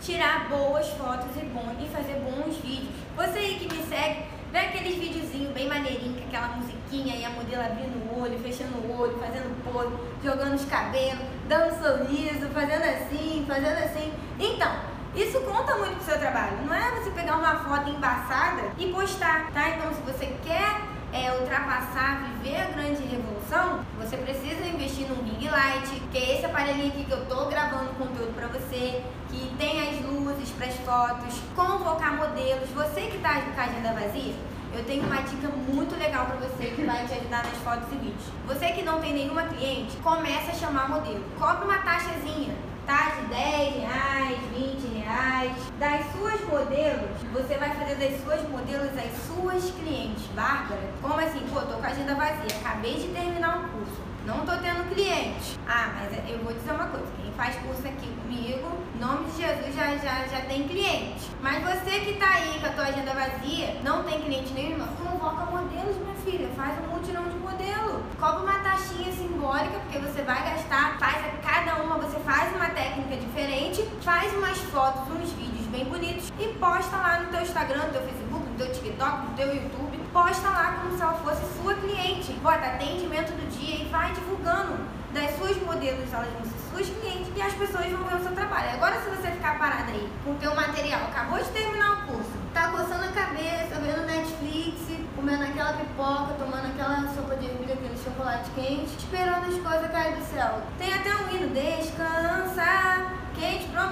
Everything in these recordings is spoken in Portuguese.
tirar boas fotos e, bom, e fazer bons vídeos. Você aí que me segue, vê aqueles videozinhos bem maneirinhos, com aquela musiquinha e a modelo abrindo o olho, fechando o olho, fazendo pose, jogando os cabelos, dando um sorriso, fazendo assim, fazendo assim. Então, isso conta muito pro seu trabalho. Não é você pegar uma foto embaçada e postar, tá? Então, se você quer é, ultrapassar, viver a grande revolução, você precisa investir num ring light, que é esse aparelhinho aqui que eu tô gravando conteúdo para você, que tem as luzes para as fotos, convocar modelos. Você que tá com a agenda vazia, eu tenho uma dica muito legal para você que vai te ajudar nas fotos e vídeos. Você que não tem nenhuma cliente, começa a chamar modelo. Cobre uma taxazinha, tá? De 10 reais, 20 reais. Das suas modelos, você vai fazer das suas modelos as suas clientes. Bárbara, como assim? Pô, tô com a agenda vazia, acabei de terminar um curso. Não tô tendo cliente. Ah, mas eu vou dizer uma coisa, quem faz curso aqui comigo, nome de Jesus já, já, já tem cliente. Mas você que tá aí com a tua agenda vazia, não tem cliente nenhum, convoca modelos, minha filha, faz um mutirão de modelo. Cobra uma taxinha simbólica, porque você vai gastar, faz a cada uma, você faz uma técnica diferente, faz umas fotos, uns vídeos bem bonitos e posta lá no teu Instagram, no teu Facebook, teu TikTok, no teu YouTube posta lá como se ela fosse sua cliente. Bota atendimento do dia e vai divulgando das suas modelos, elas vão ser suas clientes e as pessoas vão ver o seu trabalho. Agora, se você ficar parada aí com o teu material, acabou de terminar o curso, tá coçando a cabeça, vendo Netflix, comendo aquela pipoca, tomando aquela sopa de ervilha, aquele chocolate quente, esperando as coisas caírem do céu. Tem até um hino, descansar. Quem te prometeu,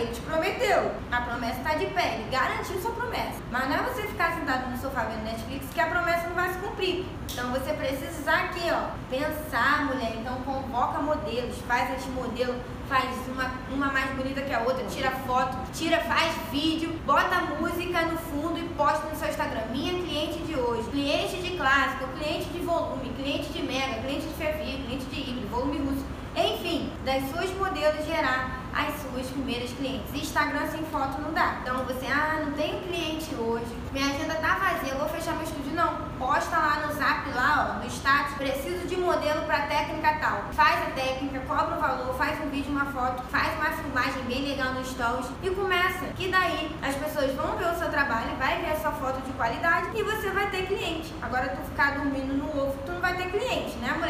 ele te prometeu. A promessa está de pé, ele garantiu sua promessa. Mas não é você ficar sentado no sofá vendo Netflix que a promessa não vai se cumprir. Então você precisa aqui, ó, pensar, mulher. Então convoca modelos, faz esse modelo, faz uma, uma mais bonita que a outra, tira foto, tira, faz vídeo, bota música no fundo e posta no seu Instagram. Minha cliente de hoje, cliente de clássico, cliente de volume, cliente de mega, cliente de fervia, cliente de híbrido, volume russo. Enfim, das suas modelos gerar as suas primeiras clientes. Instagram sem foto não dá. Então você, ah, não tenho cliente hoje, minha agenda tá vazia, vou fechar meu estúdio. Não, posta lá no zap, lá, ó, no status, preciso de modelo para técnica tal. Faz a técnica, cobra o valor, faz um vídeo, uma foto, faz uma filmagem bem legal no stories e começa. Que daí as pessoas vão ver o seu trabalho, vai ver a sua foto de qualidade e você vai ter cliente. Agora tu ficar dormindo no ovo, tu não vai ter cliente, né, mulher?